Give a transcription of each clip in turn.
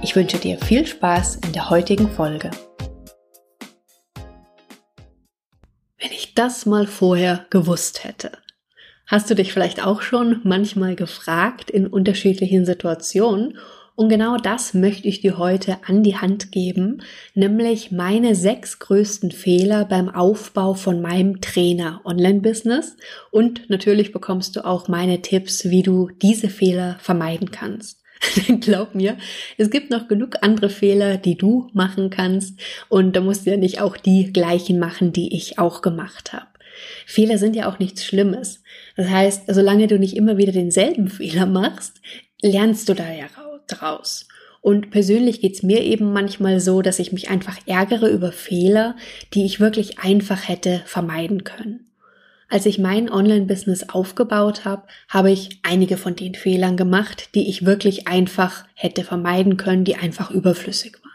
Ich wünsche dir viel Spaß in der heutigen Folge. Wenn ich das mal vorher gewusst hätte. Hast du dich vielleicht auch schon manchmal gefragt in unterschiedlichen Situationen und genau das möchte ich dir heute an die Hand geben, nämlich meine sechs größten Fehler beim Aufbau von meinem Trainer Online-Business. Und natürlich bekommst du auch meine Tipps, wie du diese Fehler vermeiden kannst. Glaub mir, es gibt noch genug andere Fehler, die du machen kannst. Und da musst du ja nicht auch die gleichen machen, die ich auch gemacht habe. Fehler sind ja auch nichts Schlimmes. Das heißt, solange du nicht immer wieder denselben Fehler machst, lernst du da ja raus draus. Und persönlich geht's mir eben manchmal so, dass ich mich einfach ärgere über Fehler, die ich wirklich einfach hätte vermeiden können. Als ich mein Online-Business aufgebaut habe, habe ich einige von den Fehlern gemacht, die ich wirklich einfach hätte vermeiden können, die einfach überflüssig waren.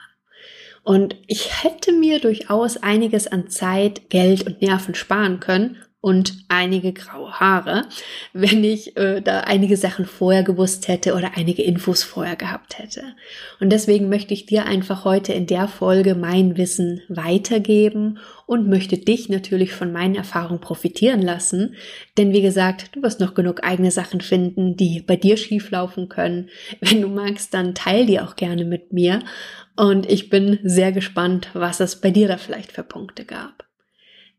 Und ich hätte mir durchaus einiges an Zeit, Geld und Nerven sparen können und einige graue Haare, wenn ich äh, da einige Sachen vorher gewusst hätte oder einige Infos vorher gehabt hätte. Und deswegen möchte ich dir einfach heute in der Folge mein Wissen weitergeben und möchte dich natürlich von meinen Erfahrungen profitieren lassen. Denn wie gesagt, du wirst noch genug eigene Sachen finden, die bei dir schieflaufen können. Wenn du magst, dann teil die auch gerne mit mir. Und ich bin sehr gespannt, was es bei dir da vielleicht für Punkte gab.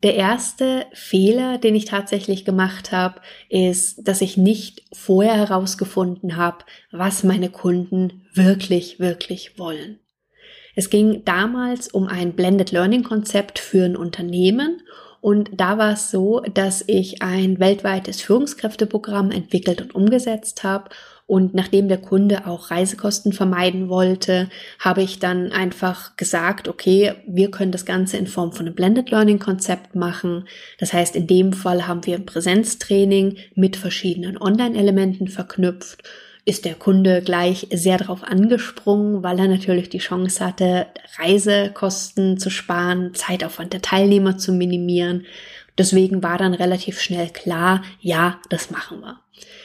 Der erste Fehler, den ich tatsächlich gemacht habe, ist, dass ich nicht vorher herausgefunden habe, was meine Kunden wirklich, wirklich wollen. Es ging damals um ein Blended Learning Konzept für ein Unternehmen und da war es so, dass ich ein weltweites Führungskräfteprogramm entwickelt und umgesetzt habe und nachdem der Kunde auch Reisekosten vermeiden wollte, habe ich dann einfach gesagt, okay, wir können das Ganze in Form von einem Blended Learning Konzept machen. Das heißt, in dem Fall haben wir ein Präsenztraining mit verschiedenen Online-Elementen verknüpft ist der Kunde gleich sehr darauf angesprungen, weil er natürlich die Chance hatte, Reisekosten zu sparen, Zeitaufwand der Teilnehmer zu minimieren. Deswegen war dann relativ schnell klar, ja, das machen wir.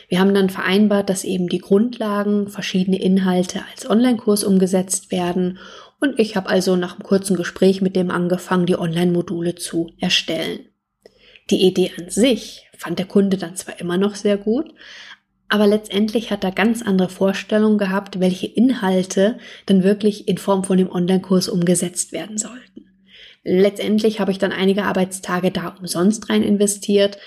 Wir haben dann vereinbart, dass eben die Grundlagen, verschiedene Inhalte als Online-Kurs umgesetzt werden und ich habe also nach einem kurzen Gespräch mit dem angefangen, die Online-Module zu erstellen. Die Idee an sich fand der Kunde dann zwar immer noch sehr gut, aber letztendlich hat er ganz andere Vorstellungen gehabt, welche Inhalte dann wirklich in Form von dem Online-Kurs umgesetzt werden sollten. Letztendlich habe ich dann einige Arbeitstage da umsonst rein investiert,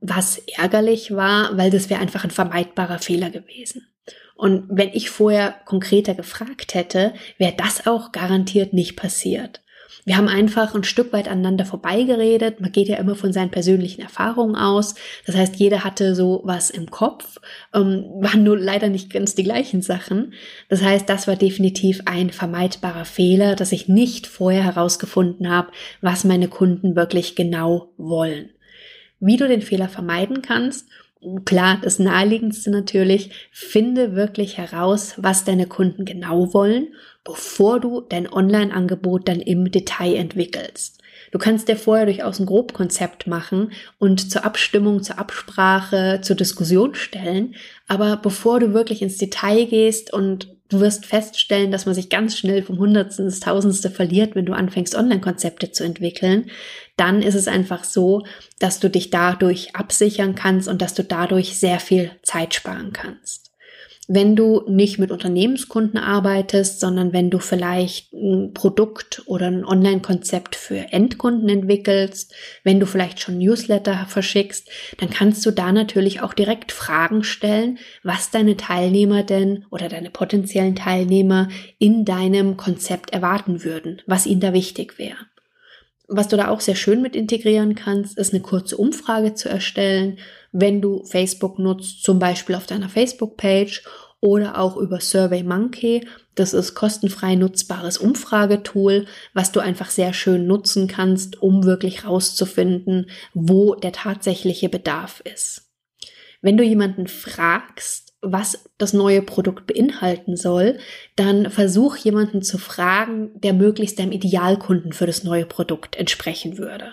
was ärgerlich war, weil das wäre einfach ein vermeidbarer Fehler gewesen. Und wenn ich vorher konkreter gefragt hätte, wäre das auch garantiert nicht passiert. Wir haben einfach ein Stück weit aneinander vorbeigeredet. Man geht ja immer von seinen persönlichen Erfahrungen aus. Das heißt, jeder hatte so was im Kopf, ähm, waren nur leider nicht ganz die gleichen Sachen. Das heißt, das war definitiv ein vermeidbarer Fehler, dass ich nicht vorher herausgefunden habe, was meine Kunden wirklich genau wollen. Wie du den Fehler vermeiden kannst, klar, das naheliegendste natürlich, finde wirklich heraus, was deine Kunden genau wollen, bevor du dein Online-Angebot dann im Detail entwickelst. Du kannst dir vorher durchaus ein Grobkonzept machen und zur Abstimmung, zur Absprache, zur Diskussion stellen. Aber bevor du wirklich ins Detail gehst und du wirst feststellen, dass man sich ganz schnell vom Hundertsten ins Tausendste verliert, wenn du anfängst, Online-Konzepte zu entwickeln, dann ist es einfach so, dass du dich dadurch absichern kannst und dass du dadurch sehr viel Zeit sparen kannst. Wenn du nicht mit Unternehmenskunden arbeitest, sondern wenn du vielleicht ein Produkt oder ein Online-Konzept für Endkunden entwickelst, wenn du vielleicht schon Newsletter verschickst, dann kannst du da natürlich auch direkt Fragen stellen, was deine Teilnehmer denn oder deine potenziellen Teilnehmer in deinem Konzept erwarten würden, was ihnen da wichtig wäre. Was du da auch sehr schön mit integrieren kannst, ist eine kurze Umfrage zu erstellen, wenn du Facebook nutzt, zum Beispiel auf deiner Facebook-Page oder auch über SurveyMonkey. Das ist kostenfrei nutzbares Umfragetool, was du einfach sehr schön nutzen kannst, um wirklich rauszufinden, wo der tatsächliche Bedarf ist. Wenn du jemanden fragst, was das neue Produkt beinhalten soll, dann versuch jemanden zu fragen, der möglichst deinem Idealkunden für das neue Produkt entsprechen würde.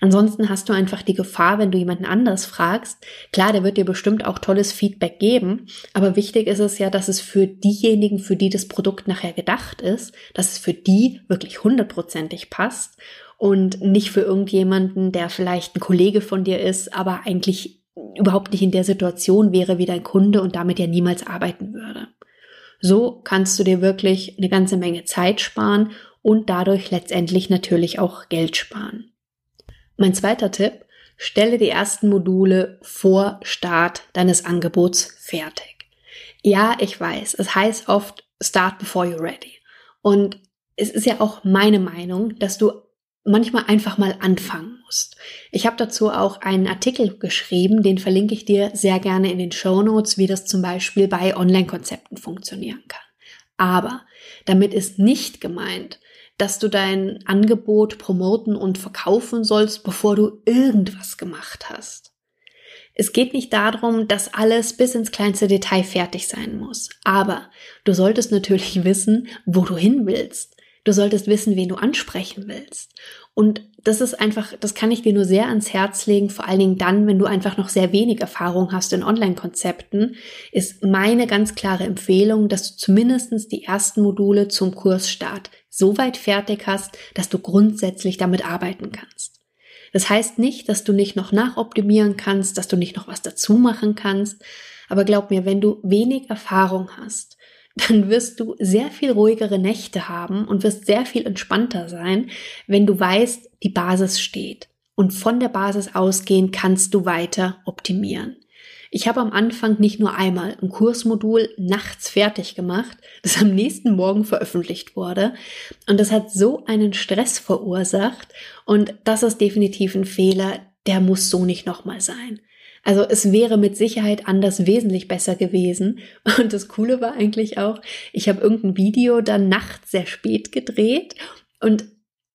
Ansonsten hast du einfach die Gefahr, wenn du jemanden anders fragst, klar, der wird dir bestimmt auch tolles Feedback geben, aber wichtig ist es ja, dass es für diejenigen, für die das Produkt nachher gedacht ist, dass es für die wirklich hundertprozentig passt und nicht für irgendjemanden, der vielleicht ein Kollege von dir ist, aber eigentlich überhaupt nicht in der Situation wäre wie dein Kunde und damit ja niemals arbeiten würde. So kannst du dir wirklich eine ganze Menge Zeit sparen und dadurch letztendlich natürlich auch Geld sparen. Mein zweiter Tipp, stelle die ersten Module vor Start deines Angebots fertig. Ja, ich weiß, es heißt oft start before you're ready. Und es ist ja auch meine Meinung, dass du manchmal einfach mal anfangen musst. Ich habe dazu auch einen Artikel geschrieben, den verlinke ich dir sehr gerne in den Show Notes, wie das zum Beispiel bei Online-Konzepten funktionieren kann. Aber damit ist nicht gemeint, dass du dein Angebot promoten und verkaufen sollst, bevor du irgendwas gemacht hast. Es geht nicht darum, dass alles bis ins kleinste Detail fertig sein muss. Aber du solltest natürlich wissen, wo du hin willst. Du solltest wissen, wen du ansprechen willst. Und das ist einfach, das kann ich dir nur sehr ans Herz legen, vor allen Dingen dann, wenn du einfach noch sehr wenig Erfahrung hast in Online-Konzepten, ist meine ganz klare Empfehlung, dass du zumindestens die ersten Module zum Kursstart so weit fertig hast, dass du grundsätzlich damit arbeiten kannst. Das heißt nicht, dass du nicht noch nachoptimieren kannst, dass du nicht noch was dazu machen kannst, aber glaub mir, wenn du wenig Erfahrung hast, dann wirst du sehr viel ruhigere Nächte haben und wirst sehr viel entspannter sein, wenn du weißt, die Basis steht. Und von der Basis ausgehend kannst du weiter optimieren. Ich habe am Anfang nicht nur einmal ein Kursmodul nachts fertig gemacht, das am nächsten Morgen veröffentlicht wurde. Und das hat so einen Stress verursacht. Und das ist definitiv ein Fehler, der muss so nicht nochmal sein. Also es wäre mit Sicherheit anders wesentlich besser gewesen. Und das Coole war eigentlich auch, ich habe irgendein Video dann nachts sehr spät gedreht und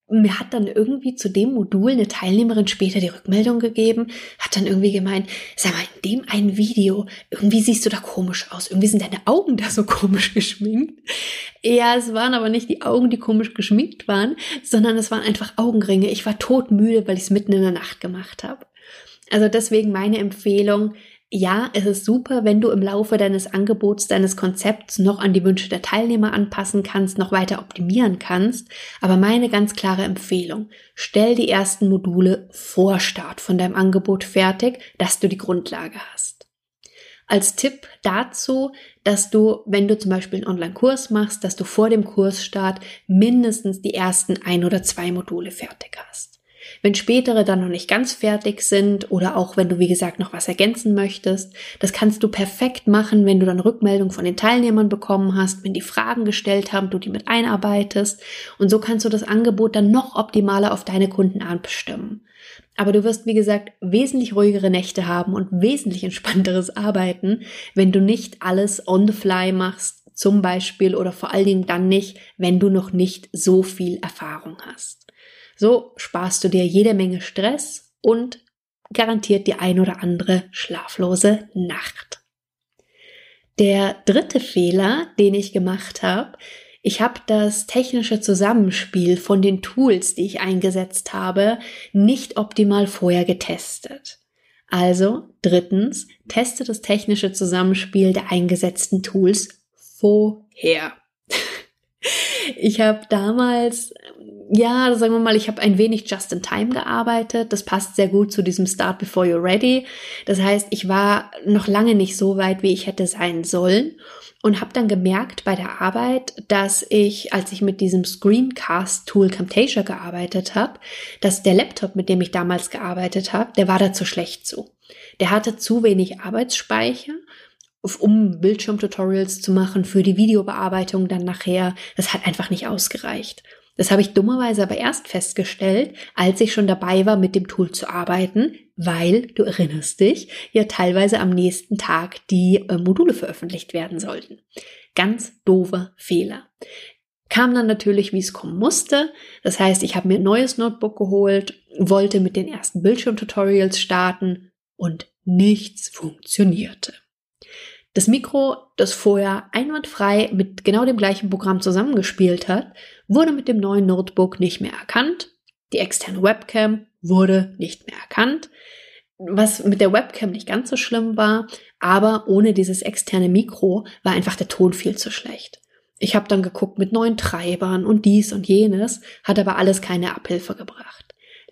mir hat dann irgendwie zu dem Modul eine Teilnehmerin später die Rückmeldung gegeben, hat dann irgendwie gemeint, sag mal, in dem einen Video, irgendwie siehst du da komisch aus, irgendwie sind deine Augen da so komisch geschminkt. Ja, es waren aber nicht die Augen, die komisch geschminkt waren, sondern es waren einfach Augenringe. Ich war todmüde, weil ich es mitten in der Nacht gemacht habe. Also deswegen meine Empfehlung, ja, es ist super, wenn du im Laufe deines Angebots, deines Konzepts noch an die Wünsche der Teilnehmer anpassen kannst, noch weiter optimieren kannst. Aber meine ganz klare Empfehlung, stell die ersten Module vor Start von deinem Angebot fertig, dass du die Grundlage hast. Als Tipp dazu, dass du, wenn du zum Beispiel einen Online-Kurs machst, dass du vor dem Kursstart mindestens die ersten ein oder zwei Module fertig hast. Wenn spätere dann noch nicht ganz fertig sind oder auch wenn du, wie gesagt, noch was ergänzen möchtest, das kannst du perfekt machen, wenn du dann Rückmeldung von den Teilnehmern bekommen hast, wenn die Fragen gestellt haben, du die mit einarbeitest. Und so kannst du das Angebot dann noch optimaler auf deine Kunden anbestimmen. Aber du wirst, wie gesagt, wesentlich ruhigere Nächte haben und wesentlich entspannteres Arbeiten, wenn du nicht alles on the fly machst, zum Beispiel oder vor allen Dingen dann nicht, wenn du noch nicht so viel Erfahrung hast. So sparst du dir jede Menge Stress und garantiert die ein oder andere schlaflose Nacht. Der dritte Fehler, den ich gemacht habe, ich habe das technische Zusammenspiel von den Tools, die ich eingesetzt habe, nicht optimal vorher getestet. Also drittens, teste das technische Zusammenspiel der eingesetzten Tools vorher. ich habe damals ja, sagen wir mal, ich habe ein wenig just in time gearbeitet. Das passt sehr gut zu diesem Start before you're ready. Das heißt, ich war noch lange nicht so weit, wie ich hätte sein sollen und habe dann gemerkt bei der Arbeit, dass ich, als ich mit diesem Screencast-Tool Camtasia gearbeitet habe, dass der Laptop, mit dem ich damals gearbeitet habe, der war da zu schlecht zu. Der hatte zu wenig Arbeitsspeicher um Bildschirmtutorials zu machen für die Videobearbeitung dann nachher. Das hat einfach nicht ausgereicht. Das habe ich dummerweise aber erst festgestellt, als ich schon dabei war, mit dem Tool zu arbeiten, weil, du erinnerst dich, ja teilweise am nächsten Tag die äh, Module veröffentlicht werden sollten. Ganz doofer Fehler. Kam dann natürlich, wie es kommen musste. Das heißt, ich habe mir ein neues Notebook geholt, wollte mit den ersten Bildschirmtutorials starten und nichts funktionierte. Das Mikro, das vorher einwandfrei mit genau dem gleichen Programm zusammengespielt hat, wurde mit dem neuen Notebook nicht mehr erkannt. Die externe Webcam wurde nicht mehr erkannt. Was mit der Webcam nicht ganz so schlimm war, aber ohne dieses externe Mikro war einfach der Ton viel zu schlecht. Ich habe dann geguckt mit neuen Treibern und dies und jenes, hat aber alles keine Abhilfe gebracht.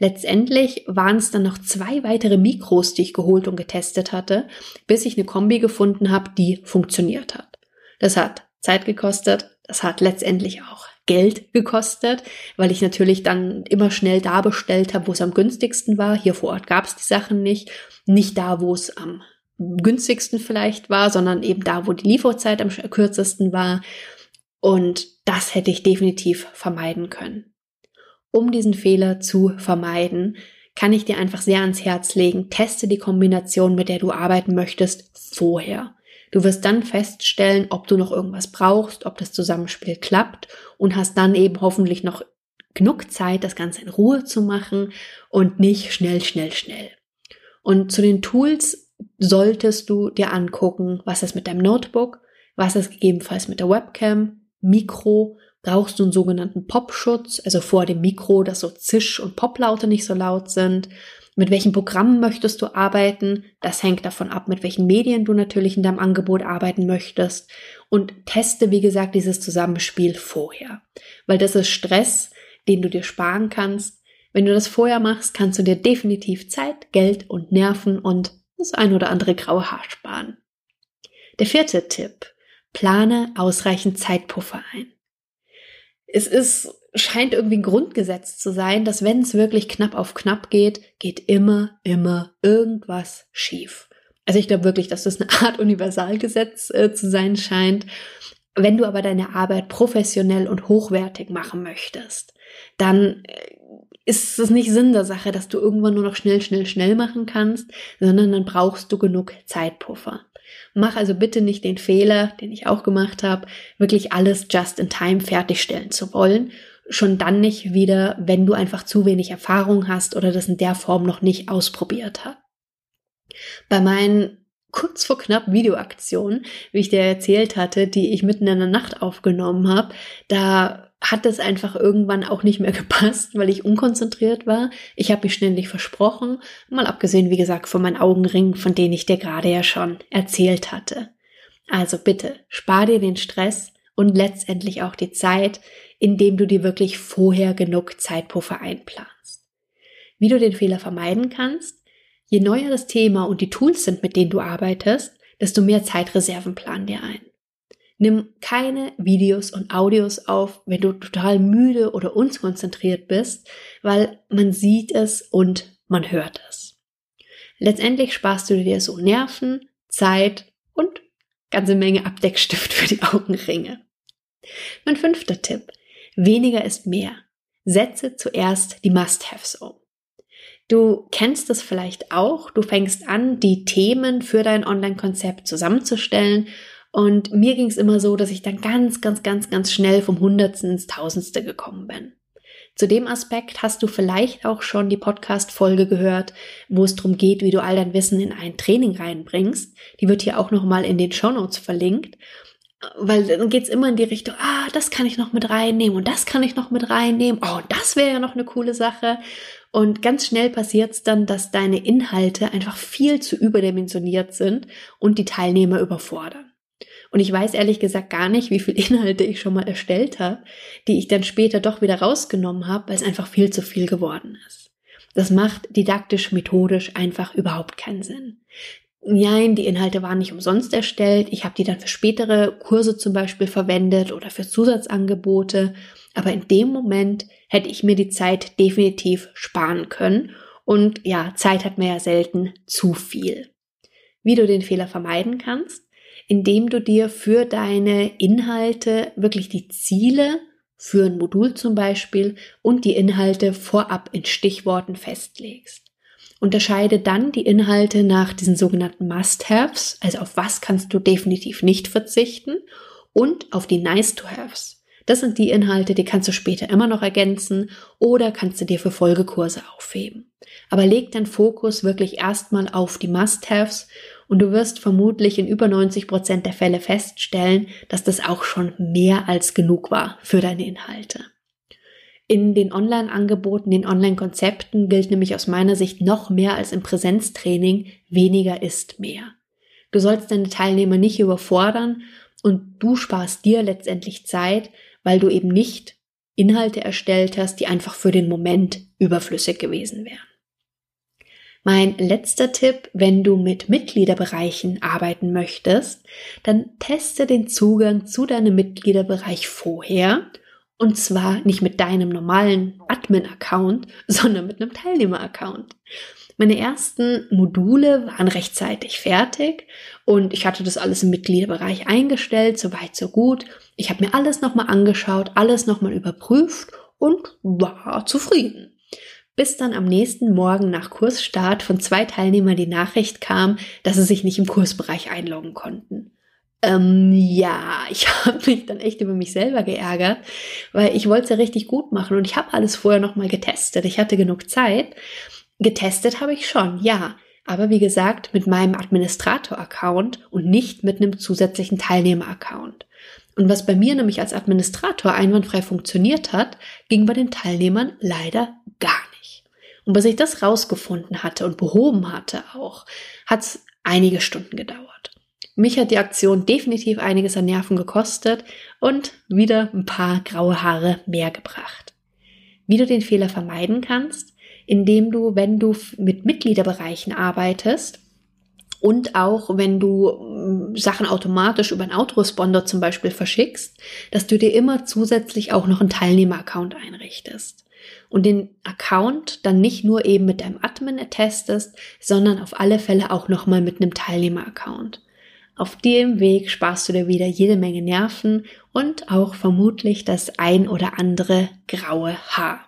Letztendlich waren es dann noch zwei weitere Mikros, die ich geholt und getestet hatte, bis ich eine Kombi gefunden habe, die funktioniert hat. Das hat Zeit gekostet, das hat letztendlich auch Geld gekostet, weil ich natürlich dann immer schnell da bestellt habe, wo es am günstigsten war. Hier vor Ort gab es die Sachen nicht. Nicht da, wo es am günstigsten vielleicht war, sondern eben da, wo die Lieferzeit am kürzesten war. Und das hätte ich definitiv vermeiden können. Um diesen Fehler zu vermeiden, kann ich dir einfach sehr ans Herz legen, teste die Kombination, mit der du arbeiten möchtest, vorher. Du wirst dann feststellen, ob du noch irgendwas brauchst, ob das Zusammenspiel klappt und hast dann eben hoffentlich noch genug Zeit, das Ganze in Ruhe zu machen und nicht schnell, schnell, schnell. Und zu den Tools solltest du dir angucken, was ist mit deinem Notebook, was ist gegebenenfalls mit der Webcam, Mikro, brauchst du einen sogenannten Popschutz, also vor dem Mikro, dass so Zisch- und Poplaute nicht so laut sind. Mit welchen Programmen möchtest du arbeiten? Das hängt davon ab, mit welchen Medien du natürlich in deinem Angebot arbeiten möchtest. Und teste, wie gesagt, dieses Zusammenspiel vorher. Weil das ist Stress, den du dir sparen kannst. Wenn du das vorher machst, kannst du dir definitiv Zeit, Geld und Nerven und das ein oder andere graue Haar sparen. Der vierte Tipp. Plane ausreichend Zeitpuffer ein. Es ist scheint irgendwie ein Grundgesetz zu sein, dass wenn es wirklich knapp auf knapp geht, geht immer, immer irgendwas schief. Also ich glaube wirklich, dass das eine Art Universalgesetz äh, zu sein scheint. Wenn du aber deine Arbeit professionell und hochwertig machen möchtest, dann äh, ist es nicht Sinn der Sache, dass du irgendwann nur noch schnell, schnell, schnell machen kannst, sondern dann brauchst du genug Zeitpuffer. Mach also bitte nicht den Fehler, den ich auch gemacht habe, wirklich alles just in time fertigstellen zu wollen schon dann nicht wieder, wenn du einfach zu wenig Erfahrung hast oder das in der Form noch nicht ausprobiert hast. Bei meinen kurz vor knapp Videoaktionen, wie ich dir erzählt hatte, die ich mitten in der Nacht aufgenommen habe, da hat es einfach irgendwann auch nicht mehr gepasst, weil ich unkonzentriert war. Ich habe mich ständig versprochen, mal abgesehen, wie gesagt, von meinen Augenringen, von denen ich dir gerade ja schon erzählt hatte. Also bitte, spar dir den Stress und letztendlich auch die Zeit, indem du dir wirklich vorher genug Zeitpuffer einplanst. Wie du den Fehler vermeiden kannst? Je neuer das Thema und die Tools sind, mit denen du arbeitest, desto mehr Zeitreserven plan dir ein. Nimm keine Videos und Audios auf, wenn du total müde oder unkonzentriert bist, weil man sieht es und man hört es. Letztendlich sparst du dir so Nerven, Zeit und ganze Menge Abdeckstift für die Augenringe. Mein fünfter Tipp. Weniger ist mehr. Setze zuerst die Must-Haves um. Du kennst es vielleicht auch. Du fängst an, die Themen für dein Online-Konzept zusammenzustellen. Und mir ging es immer so, dass ich dann ganz, ganz, ganz, ganz schnell vom Hundertsten ins Tausendste gekommen bin. Zu dem Aspekt hast du vielleicht auch schon die Podcast-Folge gehört, wo es darum geht, wie du all dein Wissen in ein Training reinbringst. Die wird hier auch nochmal in den Show Notes verlinkt weil dann geht's immer in die Richtung, ah, das kann ich noch mit reinnehmen und das kann ich noch mit reinnehmen. Oh, das wäre ja noch eine coole Sache. Und ganz schnell passiert's dann, dass deine Inhalte einfach viel zu überdimensioniert sind und die Teilnehmer überfordern. Und ich weiß ehrlich gesagt gar nicht, wie viele Inhalte ich schon mal erstellt habe, die ich dann später doch wieder rausgenommen habe, weil es einfach viel zu viel geworden ist. Das macht didaktisch, methodisch einfach überhaupt keinen Sinn. Nein, die Inhalte waren nicht umsonst erstellt. Ich habe die dann für spätere Kurse zum Beispiel verwendet oder für Zusatzangebote. Aber in dem Moment hätte ich mir die Zeit definitiv sparen können. Und ja, Zeit hat mir ja selten zu viel. Wie du den Fehler vermeiden kannst, indem du dir für deine Inhalte wirklich die Ziele für ein Modul zum Beispiel und die Inhalte vorab in Stichworten festlegst. Unterscheide dann die Inhalte nach diesen sogenannten Must-Haves, also auf was kannst du definitiv nicht verzichten und auf die Nice-to-Haves. Das sind die Inhalte, die kannst du später immer noch ergänzen oder kannst du dir für Folgekurse aufheben. Aber leg deinen Fokus wirklich erstmal auf die Must-Haves und du wirst vermutlich in über 90 Prozent der Fälle feststellen, dass das auch schon mehr als genug war für deine Inhalte. In den Online-Angeboten, den Online-Konzepten gilt nämlich aus meiner Sicht noch mehr als im Präsenztraining, weniger ist mehr. Du sollst deine Teilnehmer nicht überfordern und du sparst dir letztendlich Zeit, weil du eben nicht Inhalte erstellt hast, die einfach für den Moment überflüssig gewesen wären. Mein letzter Tipp, wenn du mit Mitgliederbereichen arbeiten möchtest, dann teste den Zugang zu deinem Mitgliederbereich vorher und zwar nicht mit deinem normalen Admin-Account, sondern mit einem Teilnehmer-Account. Meine ersten Module waren rechtzeitig fertig und ich hatte das alles im Mitgliederbereich eingestellt, soweit so gut. Ich habe mir alles nochmal angeschaut, alles nochmal überprüft und war zufrieden. Bis dann am nächsten Morgen nach Kursstart von zwei Teilnehmern die Nachricht kam, dass sie sich nicht im Kursbereich einloggen konnten. Ähm, ja, ich habe mich dann echt über mich selber geärgert, weil ich wollte es ja richtig gut machen und ich habe alles vorher nochmal getestet. Ich hatte genug Zeit. Getestet habe ich schon, ja. Aber wie gesagt, mit meinem Administrator-Account und nicht mit einem zusätzlichen Teilnehmer-Account. Und was bei mir nämlich als Administrator einwandfrei funktioniert hat, ging bei den Teilnehmern leider gar nicht. Und bis ich das rausgefunden hatte und behoben hatte auch, hat es einige Stunden gedauert. Mich hat die Aktion definitiv einiges an Nerven gekostet und wieder ein paar graue Haare mehr gebracht. Wie du den Fehler vermeiden kannst, indem du, wenn du mit Mitgliederbereichen arbeitest und auch wenn du mm, Sachen automatisch über einen Autoresponder zum Beispiel verschickst, dass du dir immer zusätzlich auch noch einen Teilnehmer-Account einrichtest und den Account dann nicht nur eben mit deinem Admin attestest, sondern auf alle Fälle auch nochmal mit einem Teilnehmer-Account. Auf dem Weg sparst du dir wieder jede Menge Nerven und auch vermutlich das ein oder andere graue Haar.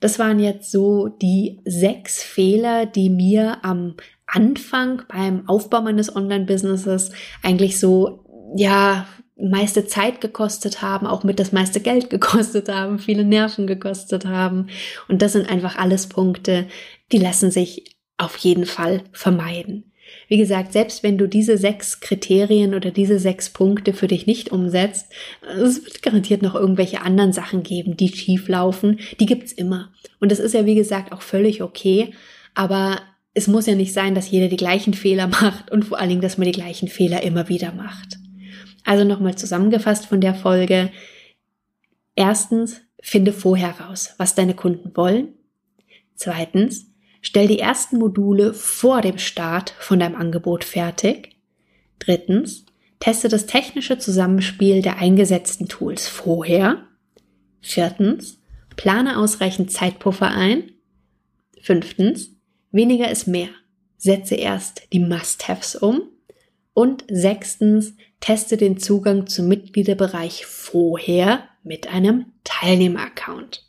Das waren jetzt so die sechs Fehler, die mir am Anfang beim Aufbau meines Online-Businesses eigentlich so, ja, meiste Zeit gekostet haben, auch mit das meiste Geld gekostet haben, viele Nerven gekostet haben. Und das sind einfach alles Punkte, die lassen sich auf jeden Fall vermeiden. Wie gesagt, selbst wenn du diese sechs Kriterien oder diese sechs Punkte für dich nicht umsetzt, es wird garantiert noch irgendwelche anderen Sachen geben, die schief laufen. Die gibt's immer. Und das ist ja, wie gesagt, auch völlig okay. Aber es muss ja nicht sein, dass jeder die gleichen Fehler macht und vor allen Dingen, dass man die gleichen Fehler immer wieder macht. Also nochmal zusammengefasst von der Folge. Erstens, finde vorher raus, was deine Kunden wollen. Zweitens, Stell die ersten Module vor dem Start von deinem Angebot fertig. Drittens, teste das technische Zusammenspiel der eingesetzten Tools vorher. Viertens, plane ausreichend Zeitpuffer ein. Fünftens, weniger ist mehr. Setze erst die Must-Haves um. Und sechstens, teste den Zugang zum Mitgliederbereich vorher mit einem Teilnehmer-Account.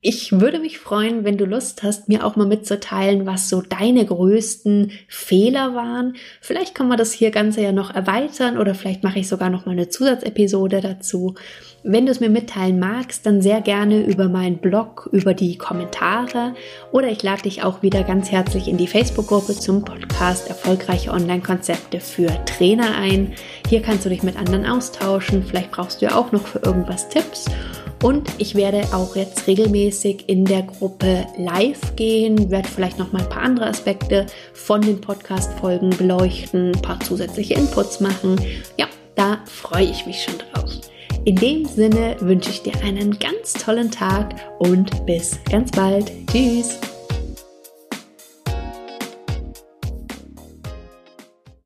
Ich würde mich freuen, wenn du Lust hast, mir auch mal mitzuteilen, was so deine größten Fehler waren. Vielleicht kann man das hier Ganze ja noch erweitern oder vielleicht mache ich sogar noch mal eine Zusatzepisode dazu. Wenn du es mir mitteilen magst, dann sehr gerne über meinen Blog, über die Kommentare oder ich lade dich auch wieder ganz herzlich in die Facebook-Gruppe zum Podcast Erfolgreiche Online-Konzepte für Trainer ein. Hier kannst du dich mit anderen austauschen. Vielleicht brauchst du ja auch noch für irgendwas Tipps. Und ich werde auch jetzt regelmäßig in der Gruppe live gehen, werde vielleicht noch mal ein paar andere Aspekte von den Podcast-Folgen beleuchten, ein paar zusätzliche Inputs machen. Ja, da freue ich mich schon drauf. In dem Sinne wünsche ich dir einen ganz tollen Tag und bis ganz bald. Tschüss.